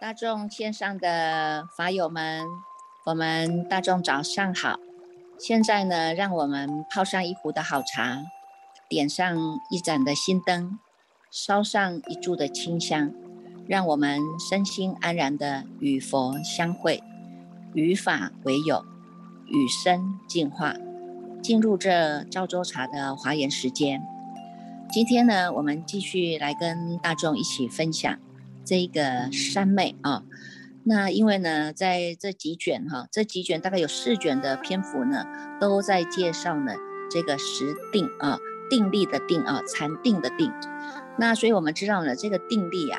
大众线上的法友们，我们大众早上好。现在呢，让我们泡上一壶的好茶，点上一盏的心灯，烧上一柱的清香，让我们身心安然的与佛相会，与法为友，与生进化，进入这赵州茶的华严时间。今天呢，我们继续来跟大众一起分享。这个三昧啊，那因为呢，在这几卷哈，这几卷大概有四卷的篇幅呢，都在介绍呢这个实定啊，定力的定啊，禅定的定。那所以我们知道呢，这个定力啊，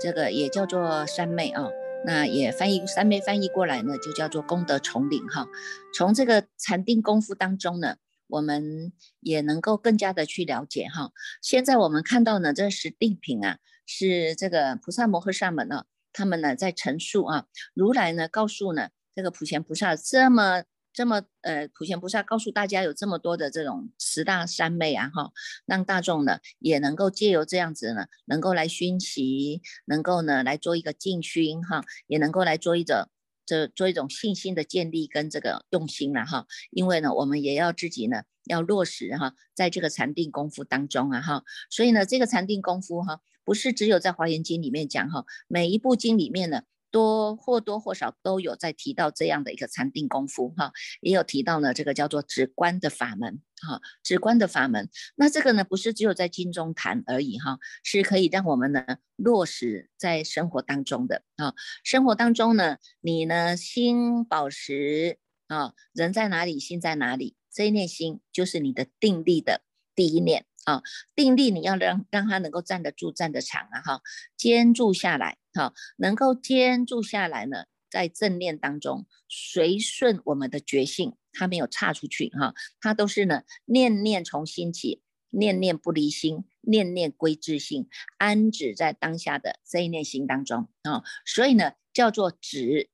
这个也叫做三昧啊，那也翻译三昧翻译过来呢，就叫做功德丛林哈。从这个禅定功夫当中呢，我们也能够更加的去了解哈。现在我们看到呢，这十定品啊。是这个菩萨摩诃萨们呢，他们呢在陈述啊，如来呢告诉呢这个普贤菩萨这么这么呃，普贤菩萨告诉大家有这么多的这种十大三昧啊哈，让大众呢也能够借由这样子呢，能够来熏习，能够呢来做一个静熏哈，也能够来做一种这做一种信心的建立跟这个用心了哈，因为呢我们也要自己呢要落实哈，在这个禅定功夫当中啊哈，所以呢这个禅定功夫哈。不是只有在华严经里面讲哈，每一部经里面呢，多或多或少都有在提到这样的一个禅定功夫哈，也有提到呢，这个叫做止观的法门哈，止观的法门。那这个呢，不是只有在经中谈而已哈，是可以让我们呢落实在生活当中的啊。生活当中呢，你呢心保持啊，人在哪里，心在哪里，这一念心就是你的定力的第一念。啊，定力你要让让他能够站得住、站得长啊！哈，坚住下来，哈，能够坚住下来呢，在正念当中随顺我们的觉性，它没有岔出去哈，它都是呢念念从心起，念念不离心，念念归自性，安止在当下的这一念心当中啊，所以呢叫做止，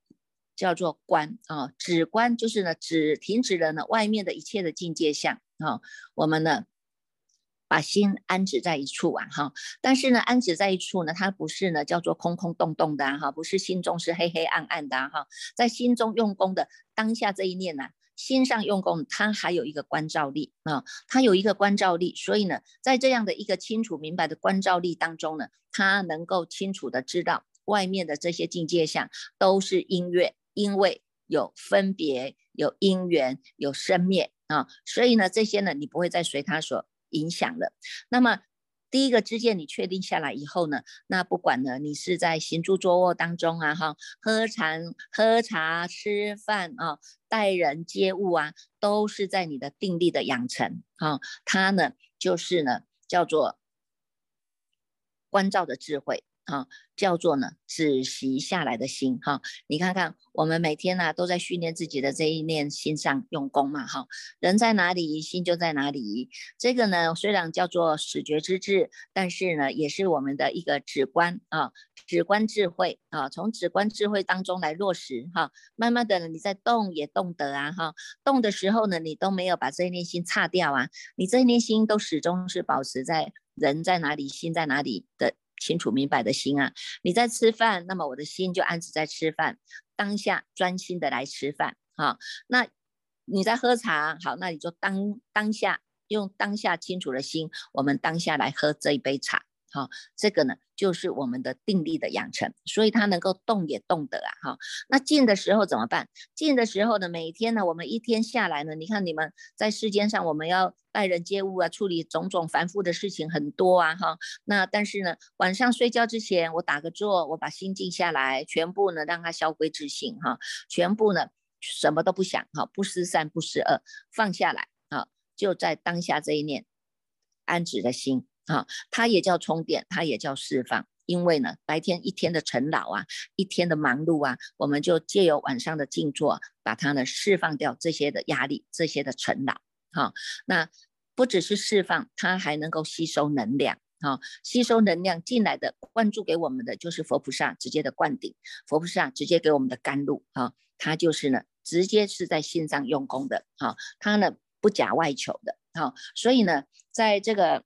叫做观啊，止观就是呢止停止了呢外面的一切的境界相啊，我们呢。把心安止在一处啊，哈，但是呢，安止在一处呢，它不是呢叫做空空洞洞的哈，不是心中是黑黑暗暗的哈，在心中用功的当下这一念呢，心上用功，它还有一个关照力啊，它有一个关照力，所以呢，在这样的一个清楚明白的关照力当中呢，它能够清楚的知道外面的这些境界相都是音乐，因为有分别、有因缘、有生灭啊，所以呢，这些呢，你不会再随他所。影响了。那么第一个知见你确定下来以后呢，那不管呢，你是在行住坐卧当中啊，哈，喝茶、喝茶、吃饭啊，待人接物啊，都是在你的定力的养成啊。它呢，就是呢，叫做关照的智慧。啊，叫做呢止息下来的心哈，你看看我们每天呢都在训练自己的这一念心上用功嘛哈，人在哪里心就在哪里，这个呢虽然叫做始觉之智，但是呢也是我们的一个止观啊，止观智慧啊，从止观智慧当中来落实哈，慢慢的你在动也动得啊哈，动的时候呢你都没有把这一念心擦掉啊，你这一念心都始终是保持在人在哪里心在哪里的。清楚明白的心啊，你在吃饭，那么我的心就安置在吃饭当下，专心的来吃饭哈。那你在喝茶，好，那你就当当下用当下清楚的心，我们当下来喝这一杯茶。好，这个呢就是我们的定力的养成，所以它能够动也动得啊。哈，那静的时候怎么办？静的时候呢，每天呢，我们一天下来呢，你看你们在世间上，我们要待人接物啊，处理种种繁复的事情很多啊。哈，那但是呢，晚上睡觉之前，我打个坐，我把心静下来，全部呢让它消归自性哈，全部呢什么都不想哈，不思善不思恶，放下来啊，就在当下这一念安止的心。啊，它也叫充电，它也叫释放。因为呢，白天一天的晨老啊，一天的忙碌啊，我们就借由晚上的静坐，把它呢释放掉这些的压力，这些的尘劳。哈，那不只是释放，它还能够吸收能量。哈，吸收能量进来的，灌注给我们的就是佛菩萨直接的灌顶，佛菩萨直接给我们的甘露。哈，它就是呢，直接是在心上用功的。哈，它呢不假外求的。哈，所以呢，在这个。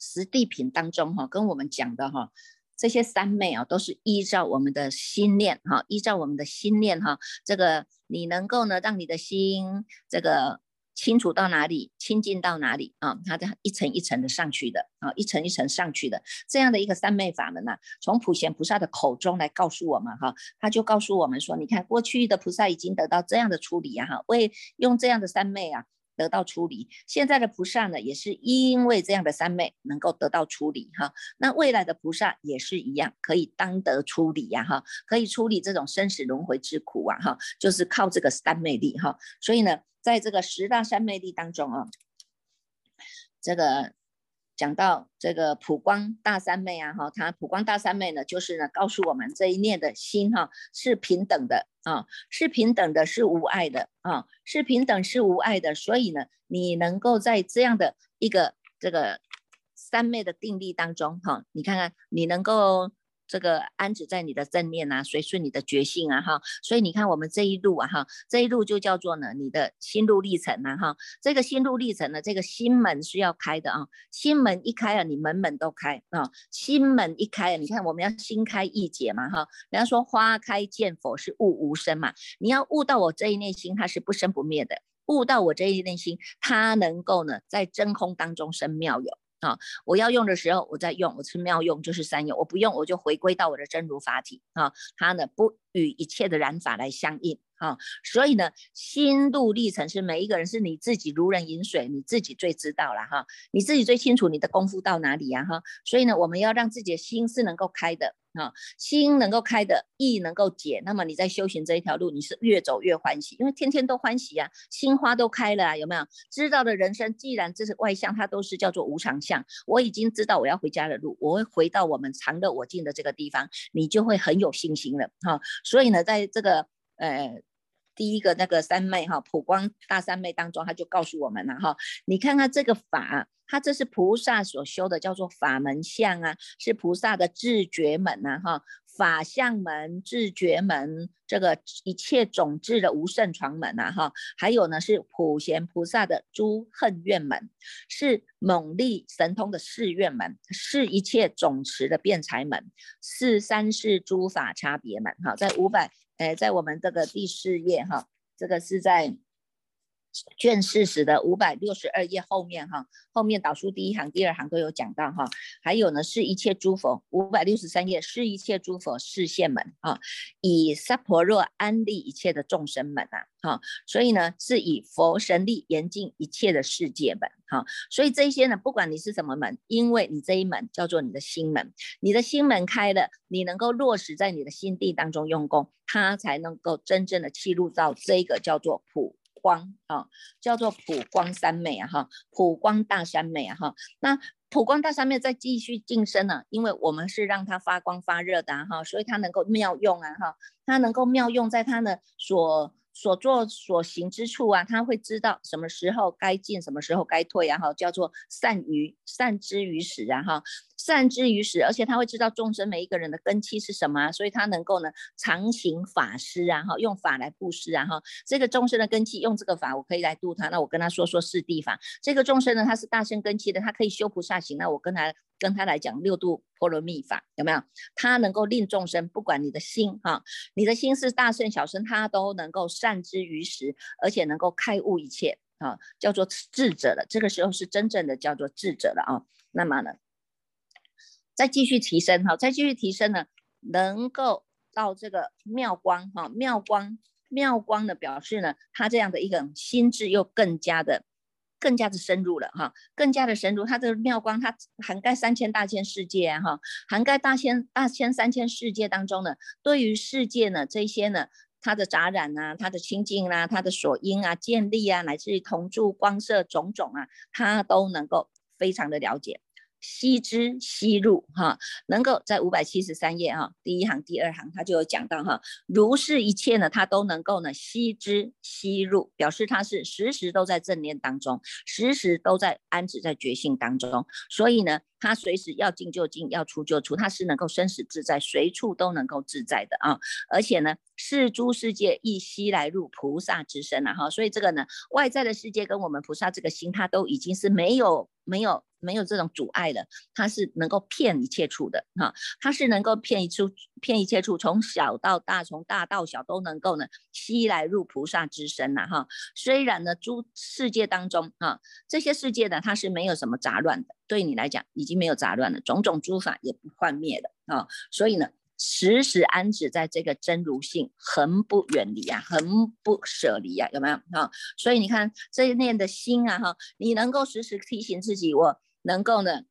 实地品当中哈，跟我们讲的哈，这些三昧啊，都是依照我们的心念哈，依照我们的心念哈，这个你能够呢，让你的心这个。清楚到哪里，清净到哪里啊？它的一层一层的上去的啊，一层一层上去的这样的一个三昧法门呢，从普贤菩萨的口中来告诉我们哈，他就告诉我们说，你看过去的菩萨已经得到这样的处理呀哈，为用这样的三昧啊得到处理，现在的菩萨呢也是因为这样的三昧能够得到处理哈，那未来的菩萨也是一样可以当得处理呀哈，可以处理这种生死轮回之苦啊哈，就是靠这个三昧力哈，所以呢。在这个十大三昧力当中啊，这个讲到这个普光大三昧啊，哈，它普光大三昧呢，就是呢告诉我们这一念的心哈是平等的啊，是平等的，是无碍的啊，是平等是无碍的，所以呢，你能够在这样的一个这个三昧的定力当中哈，你看看你能够。这个安止在你的正念啊，随顺你的觉性啊，哈，所以你看我们这一路啊，哈，这一路就叫做呢，你的心路历程啊，哈，这个心路历程呢，这个心门是要开的啊，心门一开啊，你门门都开啊，心门一开啊，你看我们要心开意解嘛，哈，人家说花开见佛是悟无生嘛，你要悟到我这一念心，它是不生不灭的，悟到我这一念心，它能够呢，在真空当中生妙有。啊，我要用的时候我再用，我是妙用就是三用，我不用我就回归到我的真如法体啊，它呢不与一切的染法来相应啊，所以呢心路历程是每一个人是你自己如人饮水，你自己最知道了哈，你自己最清楚你的功夫到哪里呀哈，所以呢我们要让自己的心是能够开的。啊，心能够开的，意能够解，那么你在修行这一条路，你是越走越欢喜，因为天天都欢喜啊，心花都开了啊，有没有？知道的人生，既然这是外向，它都是叫做无常相。我已经知道我要回家的路，我会回到我们常乐我净的这个地方，你就会很有信心了哈。所以呢，在这个呃。第一个那个三昧哈，普光大三昧当中，他就告诉我们了哈，你看看这个法，它这是菩萨所修的，叫做法门相啊，是菩萨的自觉门呐哈，法相门、智觉门，这个一切种智的无胜床门呐哈，还有呢是普贤菩萨的诸恨愿门，是猛力神通的誓愿门，是一切种持的辩才门，是三世诸法差别门哈，在五百。哎，在我们这个第四页哈，这个是在卷四十的五百六十二页后面哈，后面导数第一行、第二行都有讲到哈。还有呢，是一切诸佛五百六十三页，是一切诸佛视线门啊，以萨婆若安利一切的众生们啊，哈，所以呢，是以佛神力严禁一切的世界门。哈，所以这些呢，不管你是什么门，因为你这一门叫做你的心门，你的心门开了，你能够落实在你的心地当中用功，它才能够真正的契入到这个叫做普光啊，叫做普光三昧啊哈，普光大三昧啊哈，那普光大三昧再继续晋升呢，因为我们是让它发光发热的哈，所以它能够妙用啊哈，它能够妙用在它的所。所做所行之处啊，它会知道什么时候该进，什么时候该退，然后叫做善于善之于始啊哈，善之于始，而且他会知道众生每一个人的根基是什么，所以他能够呢常行法师啊哈，用法来布施啊哈，这个众生的根基用这个法，我可以来度他，那我跟他说说四地法，这个众生呢他是大圣根基的，他可以修菩萨行，那我跟他。跟他来讲六度波罗蜜法有没有？他能够令众生，不管你的心哈，你的心是大圣小圣，他都能够善之于时，而且能够开悟一切啊，叫做智者了。这个时候是真正的叫做智者了啊。那么呢，再继续提升哈，再继续提升呢，能够到这个妙光哈，妙光妙光的表示呢，他这样的一个心智又更加的。更加的深入了哈，更加的深入，它的妙光，它涵盖三千大千世界哈，涵盖大千大千三千世界当中呢，对于世界呢这些呢，它的杂染啊，它的清净啊，它的所因啊，建立啊，乃至于同住光色种种啊，他都能够非常的了解。吸之吸入哈，能够在五百七十三页哈，第一行第二行，他就有讲到哈，如是一切呢，他都能够呢吸之吸入，表示他是时时都在正念当中，时时都在安止在觉性当中，所以呢，他随时要进就进，要出就出，他是能够生死自在，随处都能够自在的啊，而且呢，是诸世界亦悉来入菩萨之身了哈。所以这个呢，外在的世界跟我们菩萨这个心，它都已经是没有没有。没有这种阻碍的，它是能够骗一切处的哈，它是能够骗一处骗一切处，从小到大，从大到小都能够呢吸来入菩萨之身呐哈。虽然呢诸世界当中啊，这些世界呢它是没有什么杂乱的，对你来讲已经经没有杂乱了，种种诸法也不幻灭的啊，所以呢时时安止在这个真如性，恒不远离啊，恒不舍离啊，有没有啊？所以你看这一念的心啊哈，你能够时时提醒自己我。能够呢，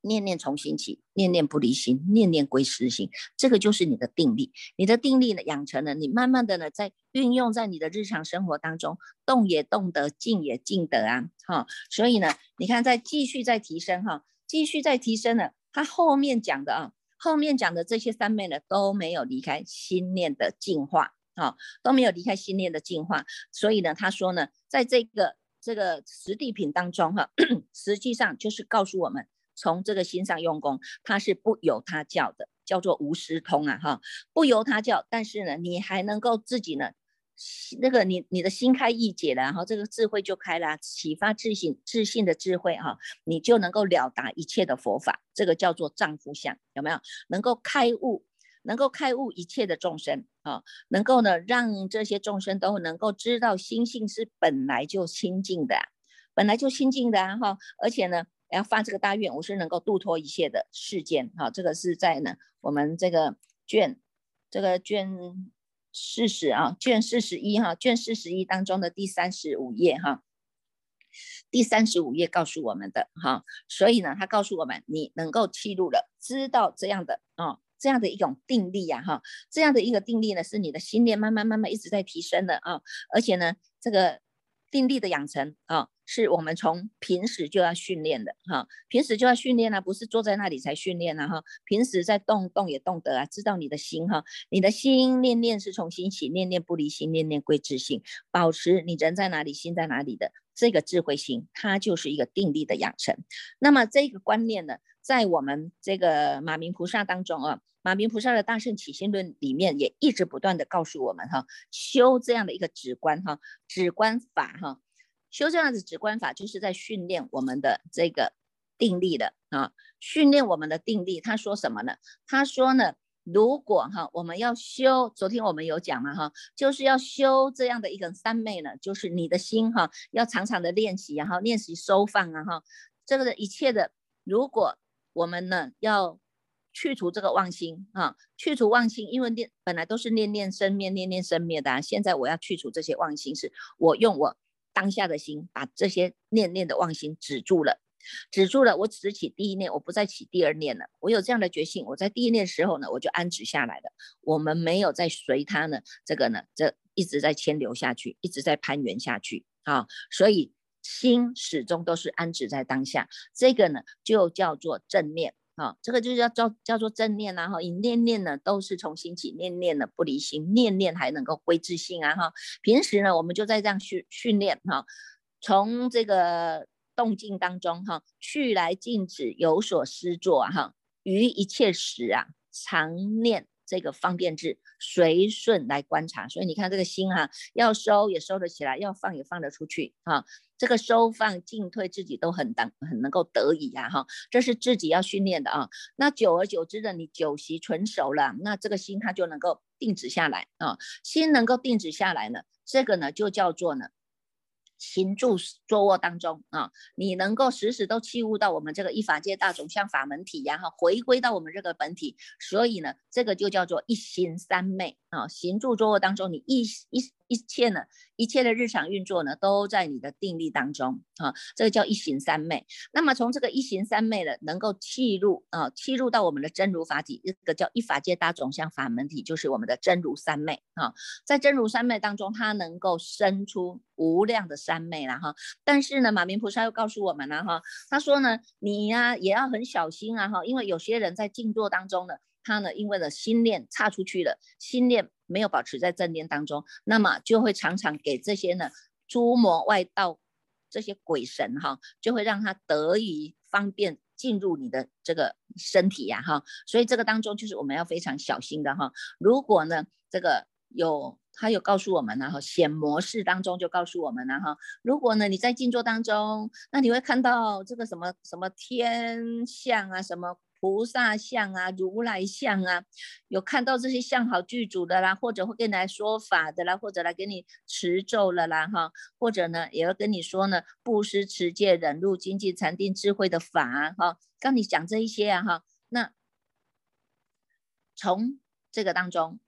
念念从心起，念念不离心，念念归实心，这个就是你的定力。你的定力呢，养成了，你慢慢的呢，在运用在你的日常生活当中，动也动得，静也静得啊，哈。所以呢，你看，在继续在提升哈，继续在提升了。他后面讲的啊，后面讲的这些三昧呢，都没有离开心念的净化啊，都没有离开心念的净化。所以呢，他说呢，在这个。这个实地品当中，哈，实际上就是告诉我们，从这个心上用功，它是不由他教的，叫做无师通啊，哈，不由他教，但是呢，你还能够自己呢，那个你你的心开意解了，然后这个智慧就开了，启发自信自信的智慧哈，你就能够了达一切的佛法，这个叫做丈夫相，有没有？能够开悟。能够开悟一切的众生啊，能够呢让这些众生都能够知道心性是本来就清净的，本来就清净的哈，而且呢要发这个大愿，我是能够度脱一切的世间哈，这个是在呢我们这个卷这个卷四十啊卷四十一哈卷四十一当中的第三十五页哈，第三十五页告诉我们的哈，所以呢他告诉我们你能够记录了，知道这样的啊。这样的一种定力呀，哈，这样的一个定力呢，是你的心念慢慢慢慢一直在提升的啊，而且呢，这个定力的养成啊，是我们从平时就要训练的哈，平时就要训练啊，不是坐在那里才训练啊哈，平时在动动也动得啊，知道你的心哈，你的心念念是从心起，念念不离心，念念归自性，保持你人在哪里，心在哪里的这个智慧心，它就是一个定力的养成。那么这个观念呢？在我们这个马明菩萨当中啊，马明菩萨的大圣起心论里面也一直不断的告诉我们哈，修这样的一个止观哈，止观法哈，修这样子直观法就是在训练我们的这个定力的啊，训练我们的定力。他说什么呢？他说呢，如果哈我们要修，昨天我们有讲嘛哈，就是要修这样的一个三昧呢，就是你的心哈要常常的练习，然后练习收放啊哈，这个的一切的如果。我们呢要去除这个妄心啊，去除妄心，因为念本来都是念念生灭，念念生灭的啊。现在我要去除这些妄心，是我用我当下的心把这些念念的妄心止住了，止住了，我只起第一念，我不再起第二念了。我有这样的决心，我在第一念时候呢，我就安止下来了。我们没有再随他呢，这个呢，这一直在牵流下去，一直在攀援下去啊，所以。心始终都是安止在当下，这个呢就叫做正念啊，这个就叫叫叫做正念啊哈，一念念呢都是从心起，念念呢不离心，念念还能够归自性啊哈。平时呢我们就在这样训训练哈，从这个动静当中哈，去来静止有所思作哈，于一切时啊常念。这个方便智随顺来观察，所以你看这个心哈，要收也收得起来，要放也放得出去哈。这个收放进退自己都很当很能够得以呀哈，这是自己要训练的啊。那久而久之的，你久习纯熟了，那这个心它就能够定止下来啊。心能够定止下来呢，这个呢就叫做呢。行住坐卧当中啊，你能够时时都契悟到我们这个一法界大种像法门体然后，回归到我们这个本体，所以呢，这个就叫做一心三昧啊。行住坐卧当中，你一一。一切呢，一切的日常运作呢，都在你的定力当中啊，这个叫一行三昧。那么从这个一行三昧呢，能够契入啊，契入到我们的真如法体，这个叫一法界大种相法门体，就是我们的真如三昧啊。在真如三昧当中，它能够生出无量的三昧了哈。但是呢，马明菩萨又告诉我们了哈，他说呢，你呀也要很小心啊哈，因为有些人在静坐当中呢。他呢，因为呢心念差出去了，心念没有保持在正念当中，那么就会常常给这些呢诸魔外道这些鬼神哈，就会让他得以方便进入你的这个身体呀哈，所以这个当中就是我们要非常小心的哈。如果呢这个有他有告诉我们然后显模式当中就告诉我们了哈，如果呢你在静坐当中，那你会看到这个什么什么天象啊，什么。菩萨像啊，如来像啊，有看到这些像好剧组的啦，或者会跟你来说法的啦，或者来给你持咒了啦，哈，或者呢，也要跟你说呢，布施、持戒、忍辱、精进、禅定、智慧的法，哈，跟你讲这一些啊，哈，那从这个当中，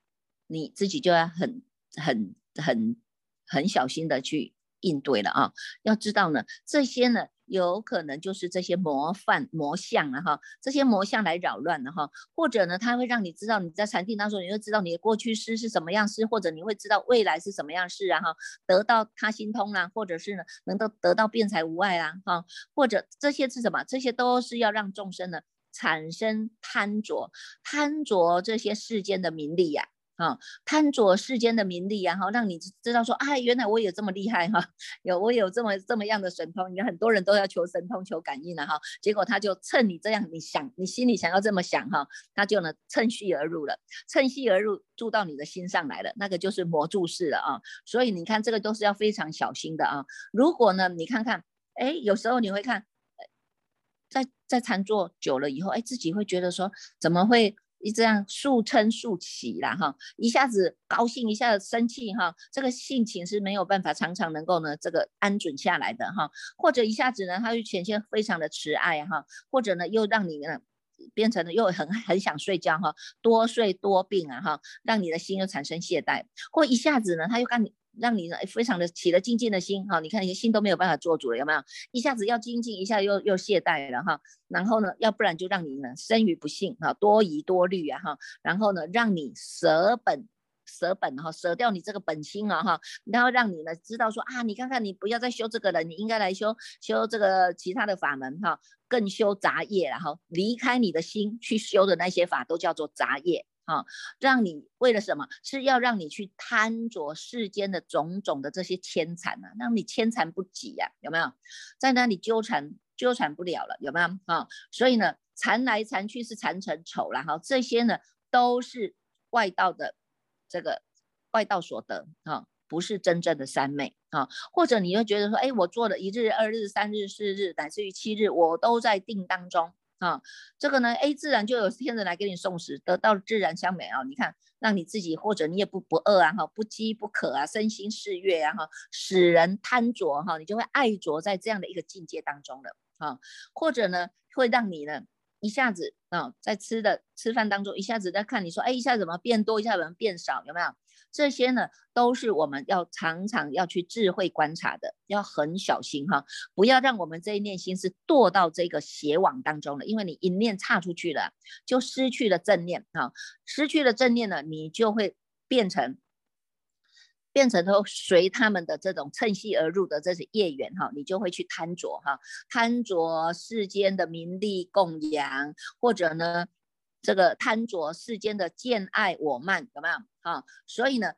你自己就要很、很、很、很小心的去应对了啊，要知道呢，这些呢。有可能就是这些魔幻魔像啊哈，这些魔像来扰乱了哈，或者呢，它会让你知道你在禅定当中，你会知道你的过去式是什么样式，或者你会知道未来是什么样式啊哈，得到他心通啦，或者是呢，能够得到辩才无碍啊哈，或者这些是什么？这些都是要让众生呢产生贪着，贪着这些世间的名利呀。啊，贪着世间的名利，然后让你知道说，哎，原来我有这么厉害哈，有我有这么这么样的神通。你看很多人都要求神通、求感应了哈，结果他就趁你这样，你想你心里想要这么想哈，他就呢趁虚而入了，趁虚而入住到你的心上来了，那个就是魔注式了啊。所以你看这个都是要非常小心的啊。如果呢，你看看，哎，有时候你会看，在在禅坐久了以后，哎，自己会觉得说，怎么会？一这样速称速起了哈，一下子高兴，一下子生气哈，这个性情是没有办法常常能够呢这个安准下来的哈，或者一下子呢，他就显现非常的慈爱哈，或者呢又让你呢变成了又很很想睡觉哈，多睡多病啊哈，让你的心又产生懈怠，或一下子呢他又让你。让你呢非常的起了精进的心哈，你看你的心都没有办法做主了，有没有？一下子要精进，一下又又懈怠了哈。然后呢，要不然就让你呢生于不幸哈，多疑多虑啊哈。然后呢，让你舍本舍本哈，舍掉你这个本心啊哈。然后让你呢知道说啊，你看看你不要再修这个了，你应该来修修这个其他的法门哈，更修杂业然后离开你的心去修的那些法都叫做杂业。啊，让你为了什么？是要让你去贪着世间的种种的这些牵缠啊，让你牵缠不及呀，有没有？在那里纠缠纠缠不了了，有没有？啊，所以呢，缠来缠去是缠成丑了哈，这些呢都是外道的这个外道所得啊，不是真正的三昧啊。或者你又觉得说，哎，我做了一日、二日、三日、四日，乃至于七日，我都在定当中。啊，这个呢，A 自然就有天人来给你送食，得到自然香美啊。你看，让你自己或者你也不不饿啊，哈，不饥不渴啊，身心适悦啊，哈，使人贪着哈，你就会爱着在这样的一个境界当中了啊。或者呢，会让你呢一下子啊，在吃的吃饭当中一下子在看你说，哎，一下怎么变多，一下怎么变少，有没有？这些呢，都是我们要常常要去智慧观察的，要很小心哈，不要让我们这一念心是堕到这个邪网当中了。因为你一念差出去了，就失去了正念哈，失去了正念呢，你就会变成变成都随他们的这种趁虚而入的这些业缘哈，你就会去贪着哈，贪着世间的名利供养，或者呢。这个贪着世间的见爱我慢有没有啊？所以呢，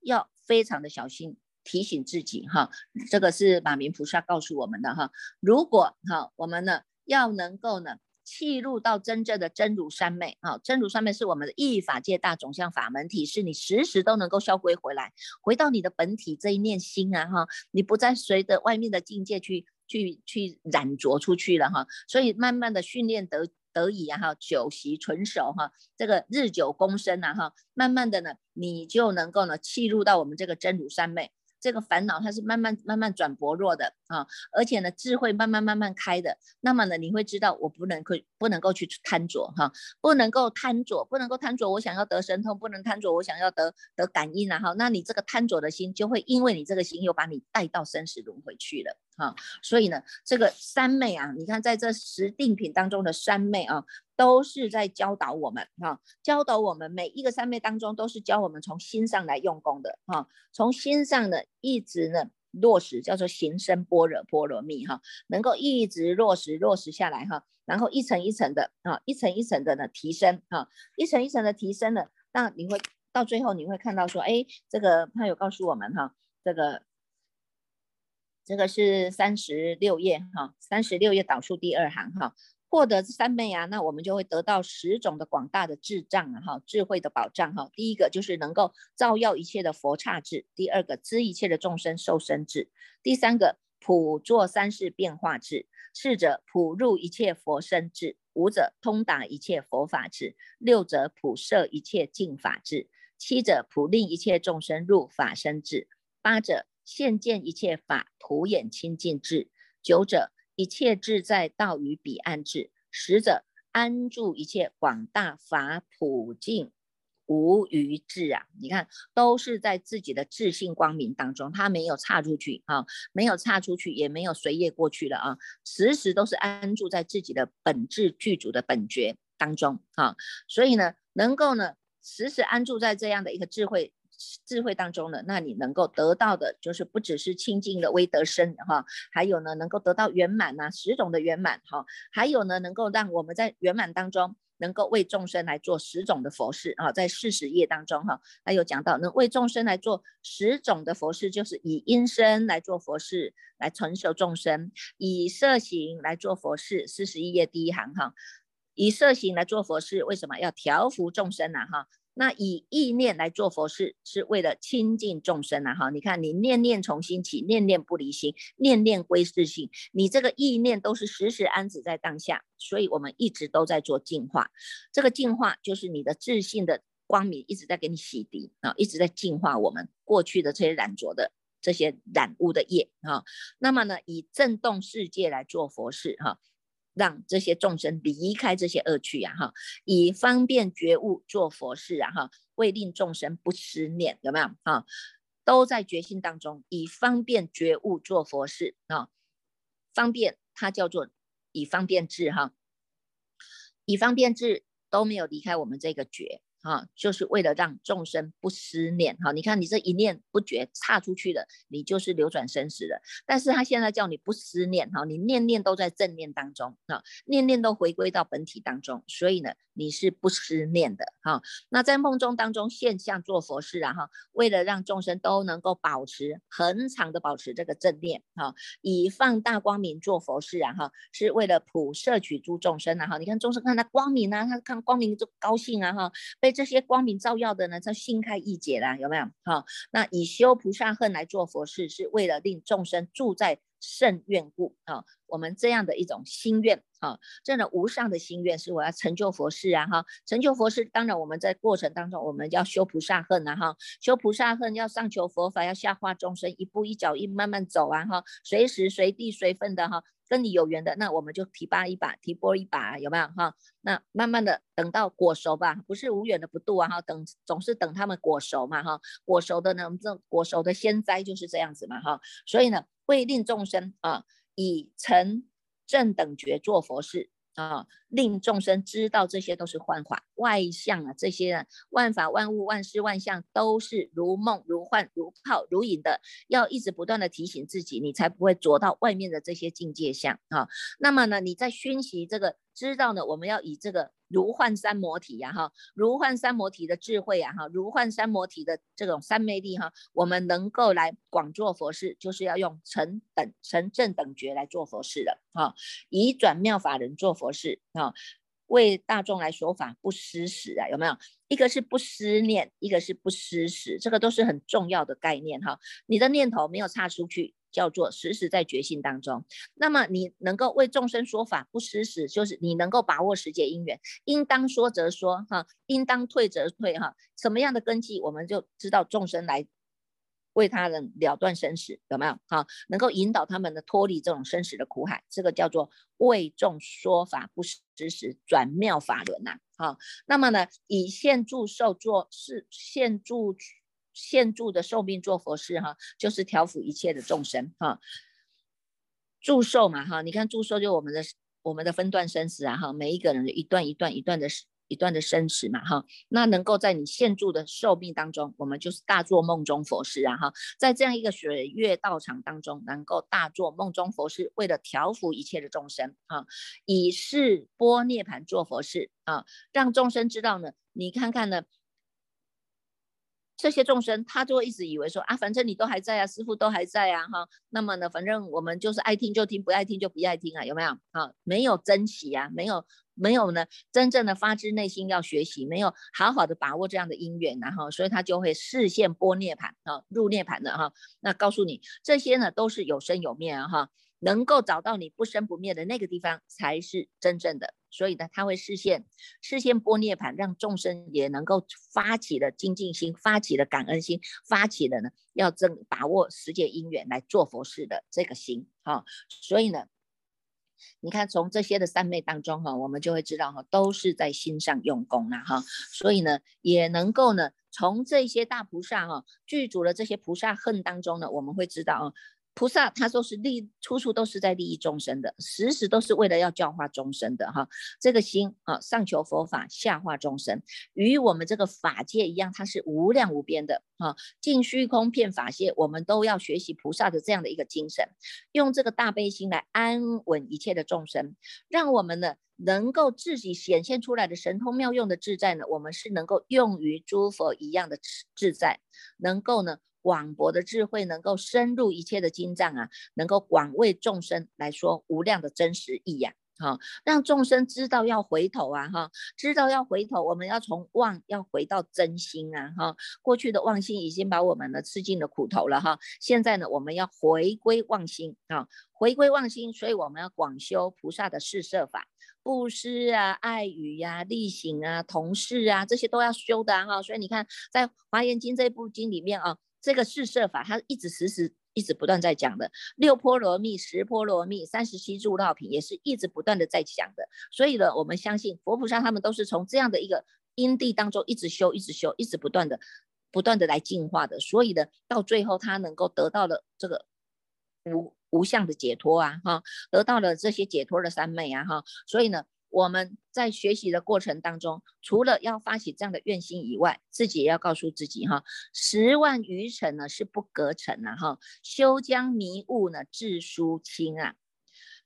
要非常的小心，提醒自己哈。这个是马明菩萨告诉我们的哈。如果哈，我们呢要能够呢，契入到真正的真如三昧啊，真如三昧是我们的意法界大总相法门体，是你时时都能够消归回来，回到你的本体这一念心啊哈，你不再随着外面的境界去去去染着出去了哈。所以慢慢的训练得。得以啊哈，久习纯熟哈，这个日久功深呐哈，慢慢的呢，你就能够呢，契入到我们这个真如三昧。这个烦恼它是慢慢慢慢转薄弱的啊，而且呢，智慧慢慢慢慢开的。那么呢，你会知道我不能够不能够去贪着哈，不能够贪着，不能够贪着。我想要得神通，不能贪着。我想要得得感应啊哈，那你这个贪着的心就会因为你这个心又把你带到生死轮回去了哈。所以呢，这个三昧啊，你看在这十定品当中的三昧啊。都是在教导我们哈，教导我们每一个三昧当中，都是教我们从心上来用功的哈，从心上的一直呢落实，叫做行深般若波罗蜜哈，能够一直落实落实下来哈，然后一层一层的啊，一层一层的呢提升哈，一层一层的提升了，那你会到最后你会看到说，哎，这个他有告诉我们哈，这个这个是三十六页哈，三十六页导数第二行哈。获得三昧啊，那我们就会得到十种的广大的智障啊，哈，智慧的保障哈。第一个就是能够照耀一切的佛刹智，第二个知一切的众生受身智，第三个普作三世变化智，四者普入一切佛身智，五者通达一切佛法智，六者普摄一切净法智，七者普令一切众生入法身智，八者现见一切法普眼清净智，九者。一切智在道于彼岸智，十者安住一切广大法普净无余智啊！你看，都是在自己的自信光明当中，他没有差出去啊，没有差出去，也没有随业过去了啊，时时都是安住在自己的本质具足的本觉当中啊，所以呢，能够呢时时安住在这样的一个智慧。智慧当中呢，那你能够得到的就是不只是清净的微德身哈，还有呢能够得到圆满呐，十种的圆满哈，还有呢能够让我们在圆满当中能够为众生来做十种的佛事啊，在四十页当中哈，还有讲到能为众生来做十种的佛事，就是以音声来做佛事，来成就众生；以色行来做佛事，四十一页第一行哈，以色行来做佛事，为什么要调伏众生呢哈？那以意念来做佛事，是为了亲近众生啊！哈，你看你念念从心起，念念不离心，念念归自性，你这个意念都是时时安止在当下，所以我们一直都在做净化。这个净化就是你的自信的光明一直在给你洗涤啊，一直在净化我们过去的这些染浊的这些染污的业啊。那么呢，以震动世界来做佛事哈。让这些众生离开这些恶趣呀，哈，以方便觉悟做佛事啊，哈，为令众生不思念，有没有？哈，都在觉心当中，以方便觉悟做佛事啊，方便它叫做以方便智哈，以方便智都没有离开我们这个觉。啊，就是为了让众生不思念。哈，你看你这一念不觉差出去了，你就是流转生死了。但是他现在叫你不思念，哈，你念念都在正念当中，啊，念念都回归到本体当中，所以呢，你是不思念的，哈。那在梦中当中现象做佛事啊，哈，为了让众生都能够保持恒常的保持这个正念，哈，以放大光明做佛事啊，哈，是为了普摄取诸众生啊，哈。你看众生看他光明啊，他看光明就高兴啊，哈，被。这些光明照耀的呢，叫心开意解啦，有没有？好，那以修菩萨恨来做佛事，是为了令众生住在圣愿故啊。我们这样的一种心愿啊，这样的无上的心愿，是我要成就佛事啊，哈，成就佛事。当然，我们在过程当中，我们要修菩萨恨啊，哈，修菩萨恨要上求佛法，要下化众生，一步一脚印慢慢走啊，哈，随时随地随分的哈。跟你有缘的，那我们就提拔一把，提拨一把，有没有哈？那慢慢的等到果熟吧，不是无缘的不渡啊哈，等总是等他们果熟嘛哈，果熟的呢，这果熟的先栽就是这样子嘛哈，所以呢，为令众生啊，以成正等觉做佛事。啊，令众生知道这些都是幻化外相啊，这些万法万物万事万象都是如梦如幻如泡如影的，要一直不断的提醒自己，你才不会着到外面的这些境界相啊。那么呢，你在熏习这个。知道呢，我们要以这个如幻三摩体呀，哈，如幻三摩体的智慧呀，哈，如幻三摩体的这种三昧力哈，我们能够来广做佛事，就是要用成等成正等觉来做佛事的，哈，以转妙法人做佛事，哈，为大众来说法不失时啊，有没有？一个是不思念，一个是不失时，这个都是很重要的概念哈，你的念头没有差出去。叫做时时在觉性当中，那么你能够为众生说法不失时，就是你能够把握时节因缘，应当说则说哈，应当退则退哈，什么样的根基，我们就知道众生来为他人了断生死，有没有哈？能够引导他们的脱离这种生死的苦海，这个叫做为众说法不失时，转妙法轮呐，哈。那么呢，以现住受作是现住。现住的寿命做佛事哈，就是调伏一切的众生哈。祝寿嘛哈，你看祝寿就我们的我们的分段生死啊哈，每一个人的一段一段一段的一段的生死嘛哈。那能够在你现住的寿命当中，我们就是大做梦中佛事啊哈，在这样一个水月道场当中，能够大做梦中佛事，为了调伏一切的众生啊，以示波涅盘做佛事啊，让众生知道呢，你看看呢。这些众生他就会一直以为说啊，反正你都还在啊，师傅都还在啊，哈，那么呢，反正我们就是爱听就听，不爱听就不爱听啊，有没有？啊，没有珍惜啊，没有没有呢，真正的发自内心要学习，没有好好的把握这样的因缘，然后所以他就会视线波涅盘啊，入涅盘的哈。那告诉你，这些呢都是有生有灭啊，哈。能够找到你不生不灭的那个地方，才是真正的。所以呢，他会视线视线波涅盘，让众生也能够发起了精进心，发起了感恩心，发起了呢要正把握时界因缘来做佛事的这个心。哈，所以呢，你看从这些的三昧当中哈，我们就会知道哈，都是在心上用功了哈。所以呢，也能够呢，从这些大菩萨哈具足了这些菩萨恨当中呢，我们会知道啊。菩萨他都是利，处处都是在利益众生的，时时都是为了要教化众生的哈。这个心啊，上求佛法，下化众生，与我们这个法界一样，它是无量无边的啊。尽虚空遍法界，我们都要学习菩萨的这样的一个精神，用这个大悲心来安稳一切的众生，让我们呢能够自己显现出来的神通妙用的自在呢，我们是能够用于诸佛一样的自在，能够呢。广博的智慧能够深入一切的经藏啊，能够广为众生来说无量的真实意呀，哈，让众生知道要回头啊，哈，知道要回头，我们要从妄要回到真心啊，哈，过去的妄心已经把我们呢吃尽了苦头了哈，现在呢我们要回归妄心啊，回归妄心，所以我们要广修菩萨的四摄法，布施啊、爱语呀、力行啊、同事啊，这些都要修的哈，所以你看在华严经这部经里面啊。这个四摄法，它一直时时一直不断在讲的六波罗蜜、十波罗蜜、三十七诸道品，也是一直不断的在讲的。所以呢，我们相信佛菩萨他们都是从这样的一个因地当中一直修、一直修、一直不断的、不断的来进化的。所以呢，到最后他能够得到了这个无无相的解脱啊，哈，得到了这些解脱的三昧啊，哈。所以呢。我们在学习的过程当中，除了要发起这样的愿心以外，自己也要告诉自己哈，十万余尘呢是不隔尘啊哈，休将迷雾呢自疏清啊，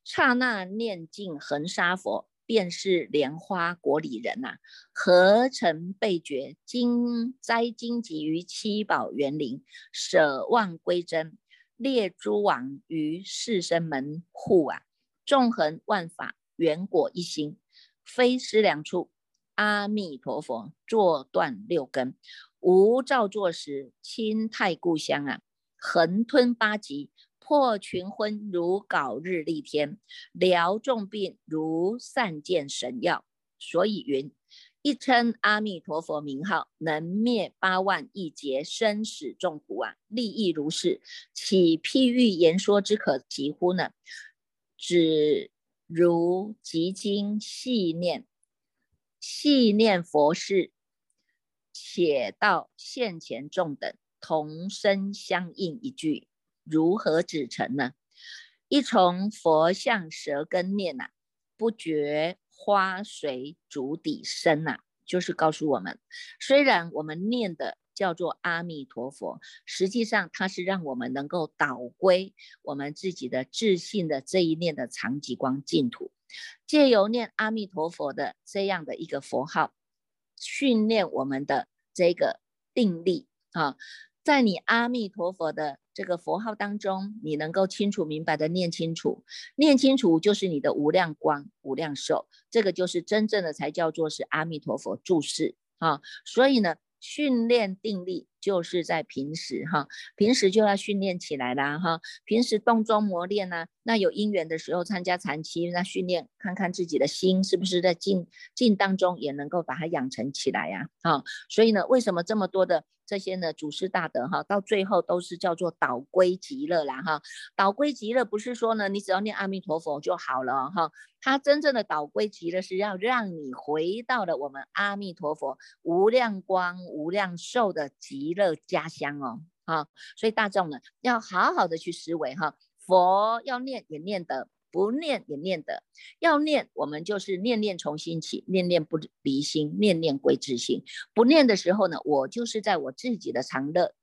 刹那念尽恒沙佛，便是莲花国里人呐，何曾被觉？今摘荆棘于七宝园林，舍望归真，列诸王于四生门户啊，纵横万法。缘果一心，非思量处。阿弥陀佛，坐断六根，无造作时，亲太故乡啊！横吞八极，破群昏，如槁日丽天，疗重病，如散见神药。所以云：一称阿弥陀佛名号，能灭八万亿劫生死众苦啊！利益如是，岂譬喻言说之可及乎呢？只。如极经细念，细念佛事，且到现前众等同声相应一句，如何止成呢？一从佛像舌根念呐，不觉花随足底生呐，就是告诉我们，虽然我们念的。叫做阿弥陀佛，实际上它是让我们能够导归我们自己的自信的这一念的长极光净土，借由念阿弥陀佛的这样的一个佛号，训练我们的这个定力啊，在你阿弥陀佛的这个佛号当中，你能够清楚明白的念清楚，念清楚就是你的无量光、无量寿，这个就是真正的才叫做是阿弥陀佛注释啊，所以呢。训练定力。就是在平时哈，平时就要训练起来啦哈，平时动中磨练呢，那有因缘的时候参加禅期，那训练看看自己的心是不是在静静当中也能够把它养成起来呀啊，所以呢，为什么这么多的？这些呢，祖师大德哈，到最后都是叫做导归极乐啦哈。导归极乐不是说呢，你只要念阿弥陀佛就好了哈。他真正的导归极乐是要让你回到了我们阿弥陀佛无量光无量寿的极乐家乡哦。哈，所以大众呢要好好的去思维哈，佛要念也念得。不念也念的，要念我们就是念念从心起，念念不离心，念念归自心。不念的时候呢，我就是在我自己的常乐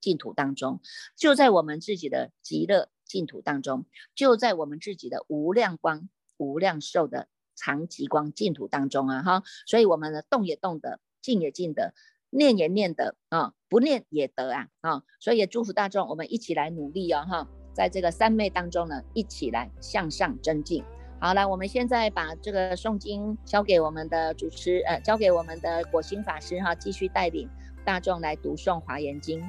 净土当中，就在我们自己的极乐净土当中，就在我们自己的无量光、无量寿的长极光净土当中啊哈。所以我们呢，动也动的，静也静的，念也念得啊，不念也得啊啊，所以也祝福大众，我们一起来努力哦哈，在这个三昧当中呢，一起来向上增进。好了，我们现在把这个诵经交给我们的主持，呃，交给我们的果心法师哈，继续带领大众来读诵华严经。